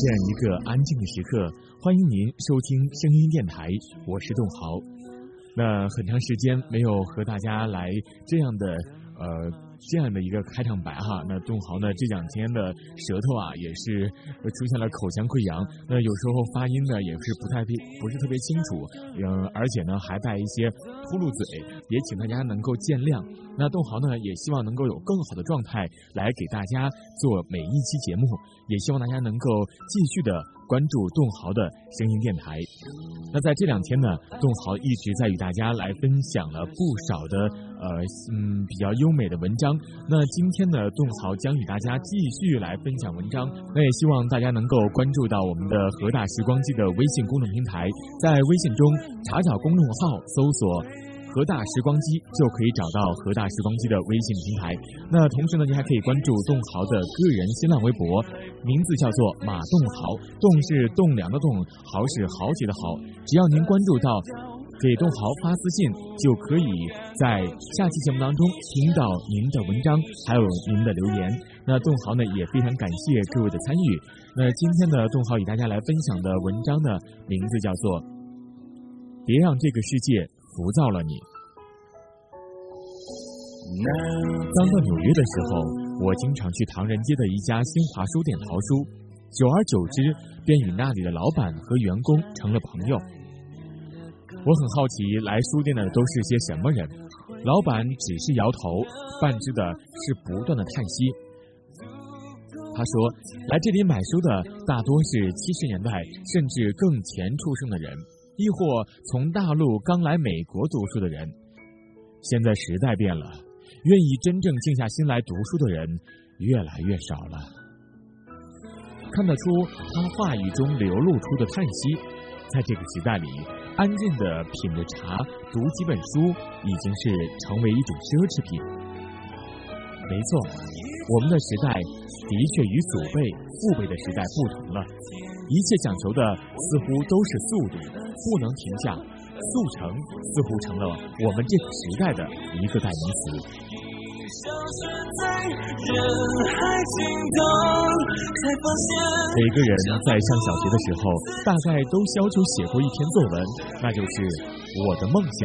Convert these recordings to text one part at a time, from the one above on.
这样一个安静的时刻，欢迎您收听声音电台，我是栋豪。那很长时间没有和大家来这样的呃。这样的一个开场白哈，那栋豪呢这两天的舌头啊也是出现了口腔溃疡，那有时候发音呢也是不太不是特别清楚，嗯，而且呢还带一些秃噜嘴，也请大家能够见谅。那栋豪呢也希望能够有更好的状态来给大家做每一期节目，也希望大家能够继续的关注栋豪的声音电台。那在这两天呢，栋豪一直在与大家来分享了不少的。呃，嗯，比较优美的文章。那今天呢，栋豪将与大家继续来分享文章。那也希望大家能够关注到我们的河大时光机的微信公众平台，在微信中查找公众号，搜索“河大时光机”，就可以找到河大时光机的微信平台。那同时呢，您还可以关注栋豪的个人新浪微博，名字叫做马栋豪，栋是栋梁的栋，豪是豪杰的豪。只要您关注到。给栋豪发私信，就可以在下期节目当中听到您的文章，还有您的留言。那栋豪呢也非常感谢各位的参与。那今天的栋豪与大家来分享的文章呢，名字叫做《别让这个世界浮躁了你》。刚到纽约的时候，我经常去唐人街的一家新华书店淘书，久而久之，便与那里的老板和员工成了朋友。我很好奇，来书店的都是些什么人？老板只是摇头，伴之的是不断的叹息。他说，来这里买书的大多是七十年代甚至更前出生的人，亦或从大陆刚来美国读书的人。现在时代变了，愿意真正静下心来读书的人越来越少了。看得出他话语中流露出的叹息，在这个时代里。安静的品着茶，读几本书，已经是成为一种奢侈品。没错，我们的时代的确与祖辈、父辈的时代不同了，一切讲求的似乎都是速度，不能停下，速成似乎成了我们这个时代的一个代名词。每个人在上小学的时候，大概都要求写过一篇作文，那就是我的梦想。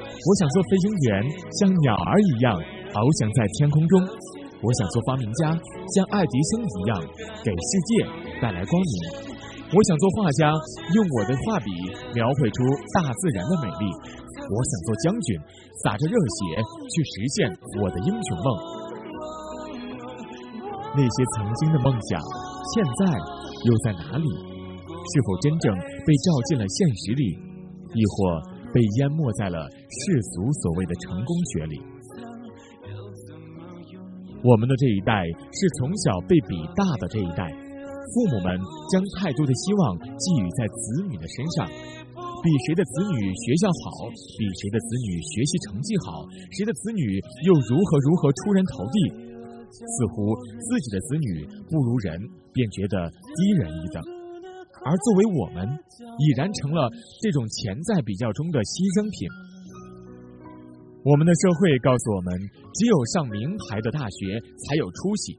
我想做飞行员，像鸟儿一样翱翔在天空中；我想做发明家，像爱迪生一样给世界带来光明；我想做画家，用我的画笔描绘出大自然的美丽；我想做将军。洒着热血去实现我的英雄梦，那些曾经的梦想，现在又在哪里？是否真正被照进了现实里，亦或被淹没在了世俗所谓的成功学里？我们的这一代是从小被比大的这一代，父母们将太多的希望寄予在子女的身上。比谁的子女学校好，比谁的子女学习成绩好，谁的子女又如何如何出人头地？似乎自己的子女不如人，便觉得低人一等。而作为我们，已然成了这种潜在比较中的牺牲品。我们的社会告诉我们，只有上名牌的大学才有出息，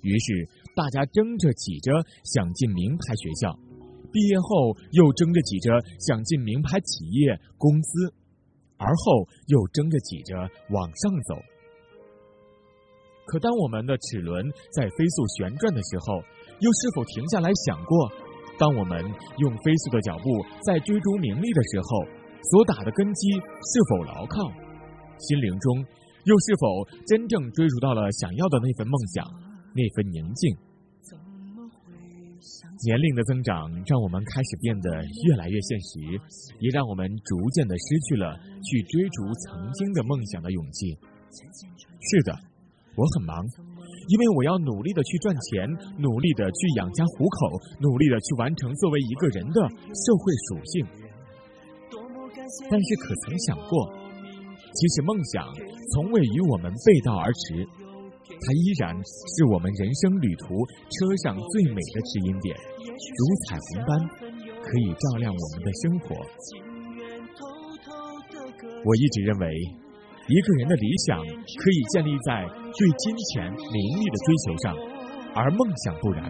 于是大家争着挤着想进名牌学校。毕业后又争着挤着想进名牌企业公司，而后又争着挤着往上走。可当我们的齿轮在飞速旋转的时候，又是否停下来想过，当我们用飞速的脚步在追逐名利的时候，所打的根基是否牢靠？心灵中又是否真正追逐到了想要的那份梦想，那份宁静？年龄的增长让我们开始变得越来越现实，也让我们逐渐的失去了去追逐曾经的梦想的勇气。是的，我很忙，因为我要努力的去赚钱，努力的去养家糊口，努力的去完成作为一个人的社会属性。但是，可曾想过，其实梦想从未与我们背道而驰。它依然是我们人生旅途车上最美的指引点，如彩虹般可以照亮我们的生活。我一直认为，一个人的理想可以建立在对金钱、名利的追求上，而梦想不然。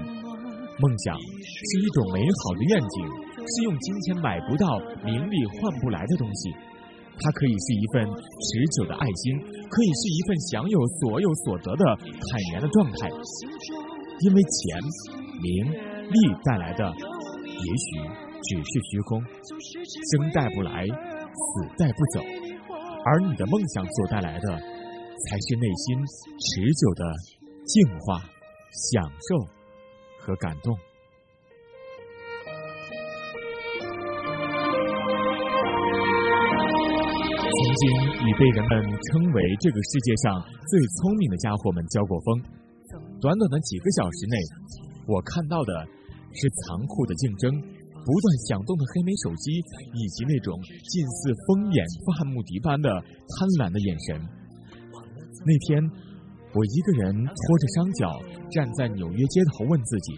梦想是一种美好的愿景，是用金钱买不到、名利换不来的东西。它可以是一份持久的爱心，可以是一份享有所有所得的坦然的状态。因为钱、名利带来的，也许只是虚空，生带不来，死带不走，而你的梦想所带来的，才是内心持久的净化、享受和感动。曾经已被人们称为这个世界上最聪明的家伙们交过锋。短短的几个小时内，我看到的是残酷的竞争、不断响动的黑莓手机，以及那种近似疯眼犯目敌般的贪婪的眼神。那天，我一个人拖着双脚站在纽约街头，问自己：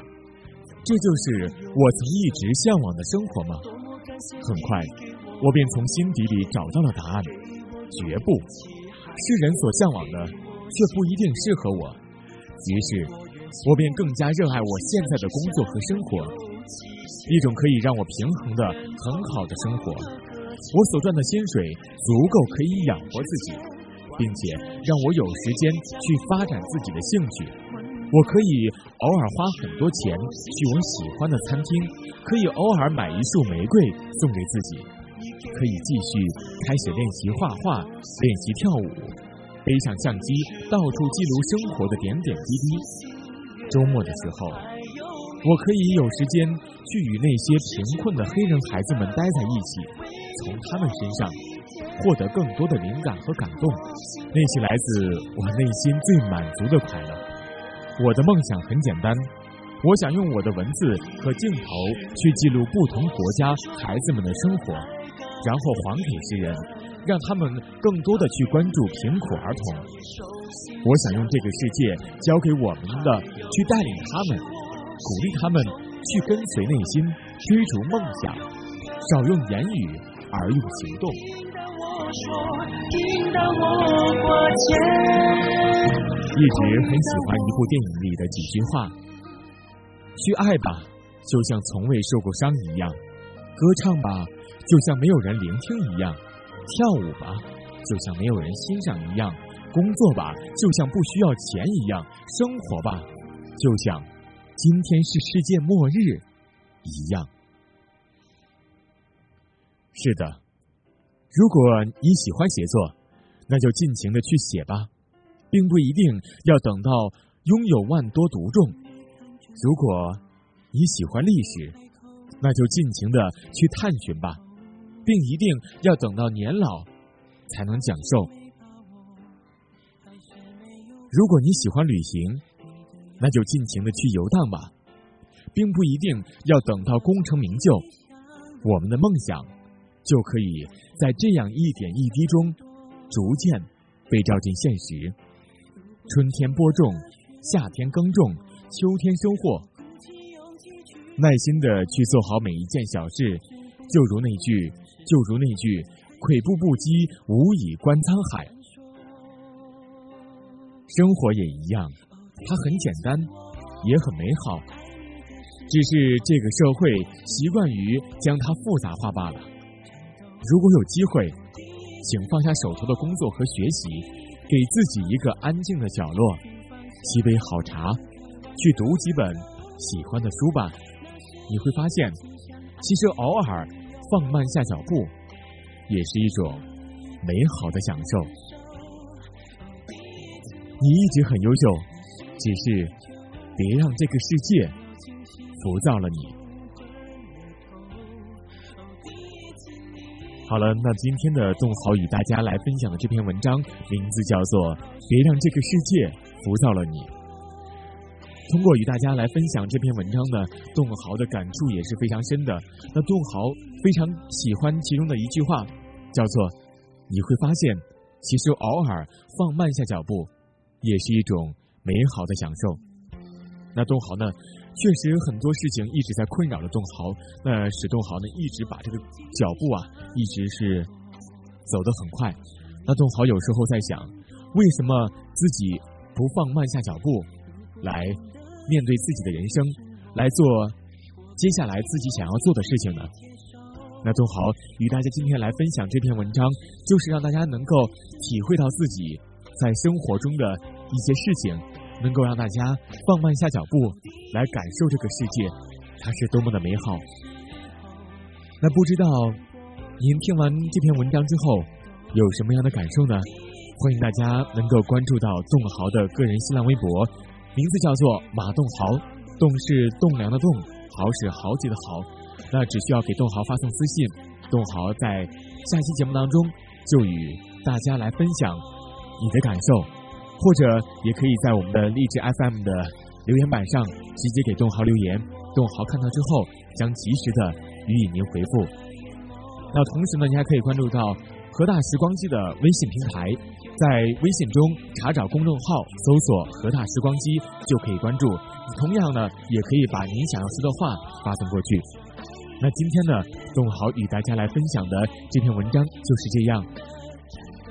这就是我曾一直向往的生活吗？很快，我便从心底里找到了答案：绝不是人所向往的，却不一定适合我。于是，我便更加热爱我现在的工作和生活，一种可以让我平衡的很好的生活。我所赚的薪水足够可以养活自己，并且让我有时间去发展自己的兴趣。我可以偶尔花很多钱去我喜欢的餐厅，可以偶尔买一束玫瑰送给自己，可以继续开始练习画画、练习跳舞。背上相机，到处记录生活的点点滴滴。周末的时候，我可以有时间去与那些贫困的黑人孩子们待在一起，从他们身上获得更多的灵感和感动，那些来自我内心最满足的快乐。我的梦想很简单，我想用我的文字和镜头去记录不同国家孩子们的生活，然后还给世人。让他们更多的去关注贫苦儿童。我想用这个世界交给我们的，去带领他们，鼓励他们去跟随内心，追逐梦想。少用言语，而用行动。一直很喜欢一部电影里的几句话：去爱吧，就像从未受过伤一样；歌唱吧，就像没有人聆听一样。跳舞吧，就像没有人欣赏一样；工作吧，就像不需要钱一样；生活吧，就像今天是世界末日一样。是的，如果你喜欢写作，那就尽情的去写吧，并不一定要等到拥有万多读众。如果你喜欢历史，那就尽情的去探寻吧。并一定要等到年老才能讲授。如果你喜欢旅行，那就尽情的去游荡吧，并不一定要等到功成名就。我们的梦想就可以在这样一点一滴中逐渐被照进现实。春天播种，夏天耕种，秋天收获。耐心的去做好每一件小事，就如那句。就如那句“跬步不羁，无以观沧海”。生活也一样，它很简单，也很美好，只是这个社会习惯于将它复杂化罢了。如果有机会，请放下手头的工作和学习，给自己一个安静的角落，沏杯好茶，去读几本喜欢的书吧。你会发现，其实偶尔。放慢下脚步，也是一种美好的享受。你一直很优秀，只是别让这个世界浮躁了你。好了，那今天的栋豪与大家来分享的这篇文章，名字叫做《别让这个世界浮躁了你》。通过与大家来分享这篇文章的杜豪的感触也是非常深的。那杜豪非常喜欢其中的一句话，叫做“你会发现，其实偶尔放慢下脚步，也是一种美好的享受。”那杜豪呢，确实很多事情一直在困扰着杜豪，那使杜豪呢一直把这个脚步啊，一直是走得很快。那杜豪有时候在想，为什么自己不放慢下脚步，来？面对自己的人生，来做接下来自己想要做的事情呢？那东豪与大家今天来分享这篇文章，就是让大家能够体会到自己在生活中的一些事情，能够让大家放慢下脚步，来感受这个世界，它是多么的美好。那不知道您听完这篇文章之后有什么样的感受呢？欢迎大家能够关注到栋豪的个人新浪微博，名字叫做马栋豪，栋是栋梁的栋，豪是豪杰的豪。那只需要给栋豪发送私信，栋豪在下期节目当中就与大家来分享你的感受，或者也可以在我们的励志 FM 的留言板上直接给栋豪留言，栋豪看到之后将及时的予以您回复。那同时呢，你还可以关注到河大时光机的微信平台，在微信中查找公众号搜索“河大时光机”就可以关注。同样呢，也可以把您想要说的话发送过去。那今天呢，栋豪与大家来分享的这篇文章就是这样。